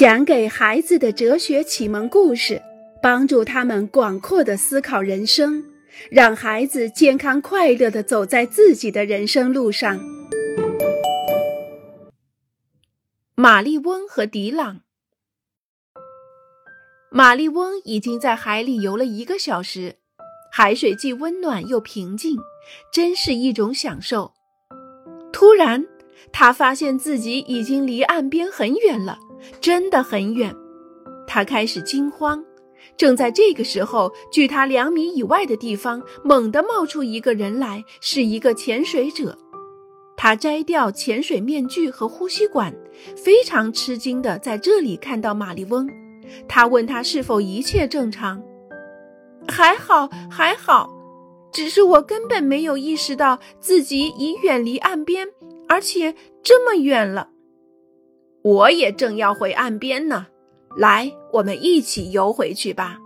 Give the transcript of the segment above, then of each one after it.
讲给孩子的哲学启蒙故事，帮助他们广阔的思考人生，让孩子健康快乐的走在自己的人生路上。玛丽翁和迪朗。玛丽翁已经在海里游了一个小时，海水既温暖又平静，真是一种享受。突然，他发现自己已经离岸边很远了。真的很远，他开始惊慌。正在这个时候，距他两米以外的地方猛地冒出一个人来，是一个潜水者。他摘掉潜水面具和呼吸管，非常吃惊地在这里看到玛丽翁。他问他是否一切正常。还好，还好，只是我根本没有意识到自己已远离岸边，而且这么远了。我也正要回岸边呢，来，我们一起游回去吧。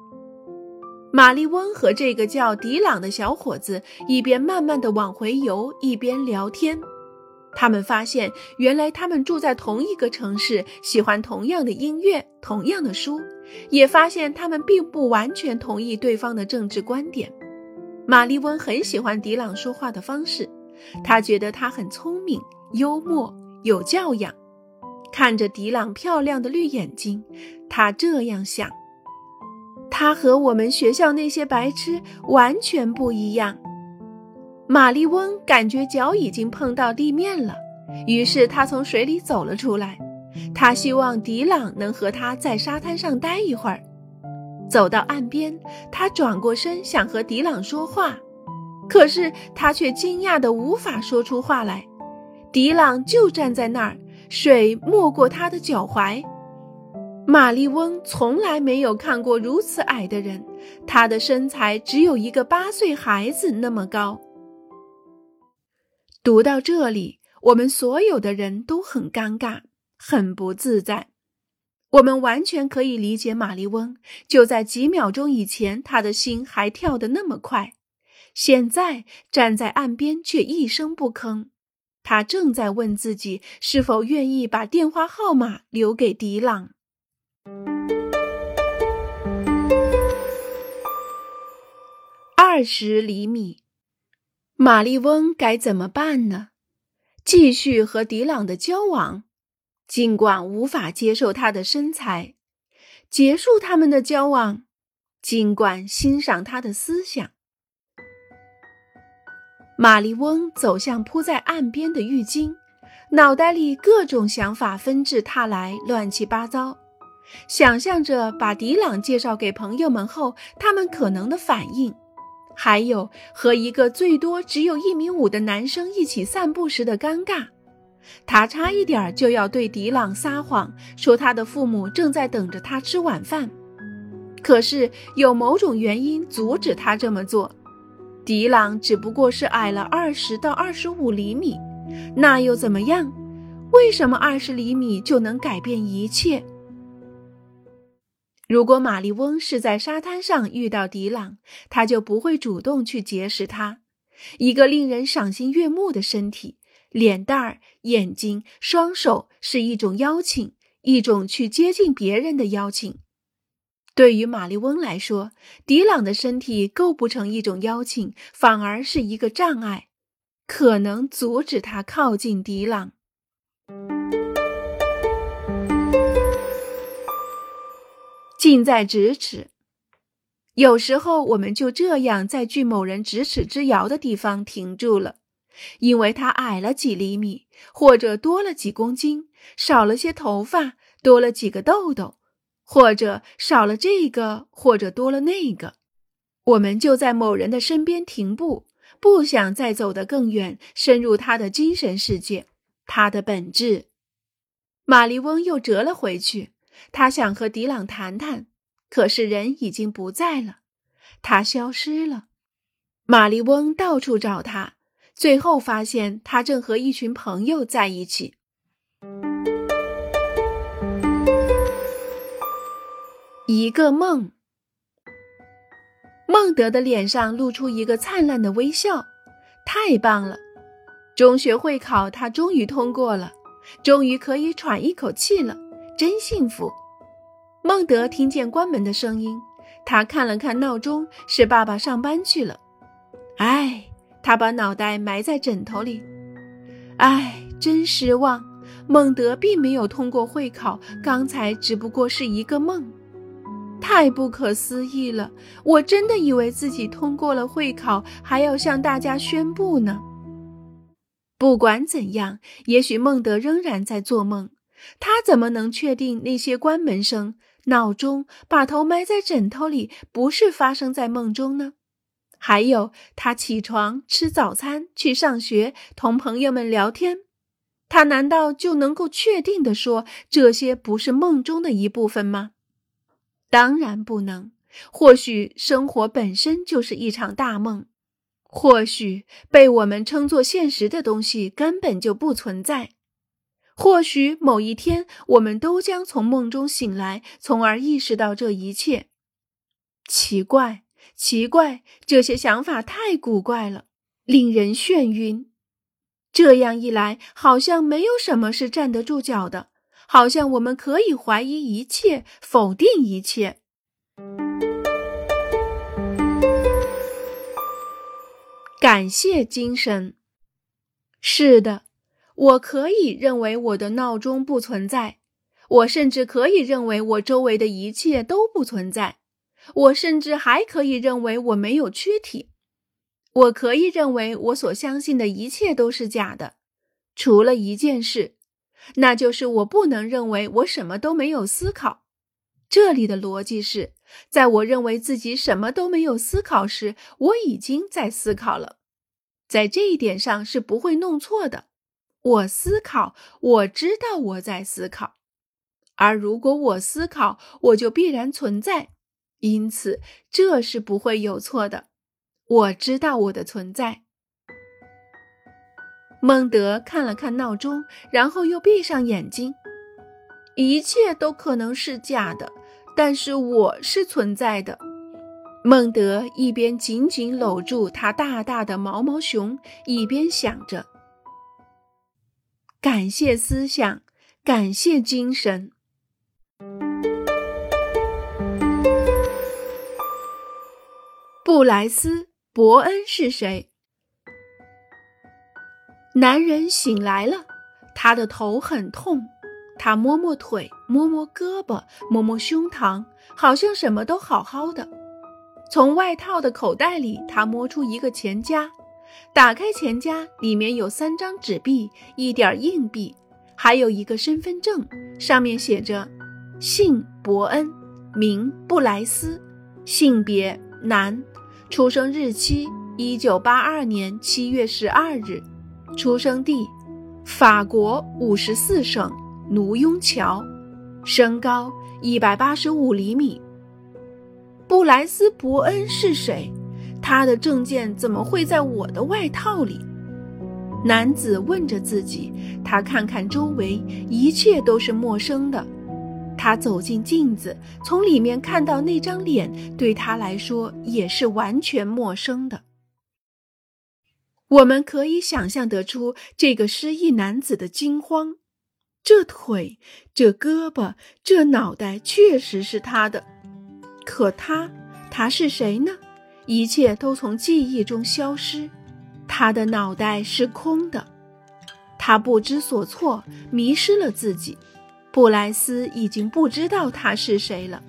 玛丽温和这个叫迪朗的小伙子一边慢慢的往回游，一边聊天。他们发现，原来他们住在同一个城市，喜欢同样的音乐，同样的书，也发现他们并不完全同意对方的政治观点。玛丽温很喜欢迪朗说话的方式，他觉得他很聪明、幽默、有教养。看着迪朗漂亮的绿眼睛，他这样想：他和我们学校那些白痴完全不一样。玛丽翁感觉脚已经碰到地面了，于是他从水里走了出来。他希望迪朗能和他在沙滩上待一会儿。走到岸边，他转过身想和迪朗说话，可是他却惊讶的无法说出话来。迪朗就站在那儿。水没过他的脚踝。玛丽翁从来没有看过如此矮的人，他的身材只有一个八岁孩子那么高。读到这里，我们所有的人都很尴尬，很不自在。我们完全可以理解玛丽翁，就在几秒钟以前，他的心还跳得那么快，现在站在岸边却一声不吭。他正在问自己是否愿意把电话号码留给迪朗。二十厘米，玛丽翁该怎么办呢？继续和迪朗的交往，尽管无法接受他的身材；结束他们的交往，尽管欣赏他的思想。玛丽翁走向铺在岸边的浴巾，脑袋里各种想法纷至沓来，乱七八糟。想象着把迪朗介绍给朋友们后，他们可能的反应，还有和一个最多只有一米五的男生一起散步时的尴尬。他差一点就要对迪朗撒谎，说他的父母正在等着他吃晚饭，可是有某种原因阻止他这么做。迪朗只不过是矮了二十到二十五厘米，那又怎么样？为什么二十厘米就能改变一切？如果玛丽翁是在沙滩上遇到迪朗，他就不会主动去结识他。一个令人赏心悦目的身体、脸蛋儿、眼睛、双手，是一种邀请，一种去接近别人的邀请。对于玛丽翁来说，迪朗的身体构不成一种邀请，反而是一个障碍，可能阻止他靠近迪朗。近在咫尺，有时候我们就这样在距某人咫尺之遥的地方停住了，因为他矮了几厘米，或者多了几公斤，少了些头发，多了几个痘痘。或者少了这个，或者多了那个，我们就在某人的身边停步，不想再走得更远，深入他的精神世界，他的本质。玛丽翁又折了回去，他想和迪朗谈谈，可是人已经不在了，他消失了。玛丽翁到处找他，最后发现他正和一群朋友在一起。一个梦，孟德的脸上露出一个灿烂的微笑。太棒了！中学会考他终于通过了，终于可以喘一口气了，真幸福。孟德听见关门的声音，他看了看闹钟，是爸爸上班去了。唉，他把脑袋埋在枕头里。唉，真失望。孟德并没有通过会考，刚才只不过是一个梦。太不可思议了！我真的以为自己通过了会考，还要向大家宣布呢。不管怎样，也许孟德仍然在做梦。他怎么能确定那些关门声、闹钟、把头埋在枕头里不是发生在梦中呢？还有，他起床、吃早餐、去上学、同朋友们聊天，他难道就能够确定的说这些不是梦中的一部分吗？当然不能。或许生活本身就是一场大梦，或许被我们称作现实的东西根本就不存在。或许某一天，我们都将从梦中醒来，从而意识到这一切。奇怪，奇怪，这些想法太古怪了，令人眩晕。这样一来，好像没有什么是站得住脚的，好像我们可以怀疑一切，否定一切。感谢精神。是的。我可以认为我的闹钟不存在，我甚至可以认为我周围的一切都不存在，我甚至还可以认为我没有躯体，我可以认为我所相信的一切都是假的，除了一件事，那就是我不能认为我什么都没有思考。这里的逻辑是，在我认为自己什么都没有思考时，我已经在思考了，在这一点上是不会弄错的。我思考，我知道我在思考，而如果我思考，我就必然存在，因此这是不会有错的。我知道我的存在。孟德看了看闹钟，然后又闭上眼睛。一切都可能是假的，但是我是存在的。孟德一边紧紧搂住他大大的毛毛熊，一边想着。感谢思想，感谢精神。布莱斯·伯恩是谁？男人醒来了，他的头很痛，他摸摸腿，摸摸胳膊，摸摸胸膛，好像什么都好好的。从外套的口袋里，他摸出一个钱夹。打开钱夹，里面有三张纸币、一点硬币，还有一个身份证，上面写着：姓伯恩，名布莱斯，性别男，出生日期一九八二年七月十二日，出生地法国五十四省奴雍桥，身高一百八十五厘米。布莱斯·伯恩是谁？他的证件怎么会在我的外套里？男子问着自己。他看看周围，一切都是陌生的。他走进镜子，从里面看到那张脸，对他来说也是完全陌生的。我们可以想象得出这个失忆男子的惊慌。这腿，这胳膊，这脑袋，确实是他的。可他，他是谁呢？一切都从记忆中消失，他的脑袋是空的，他不知所措，迷失了自己。布莱斯已经不知道他是谁了。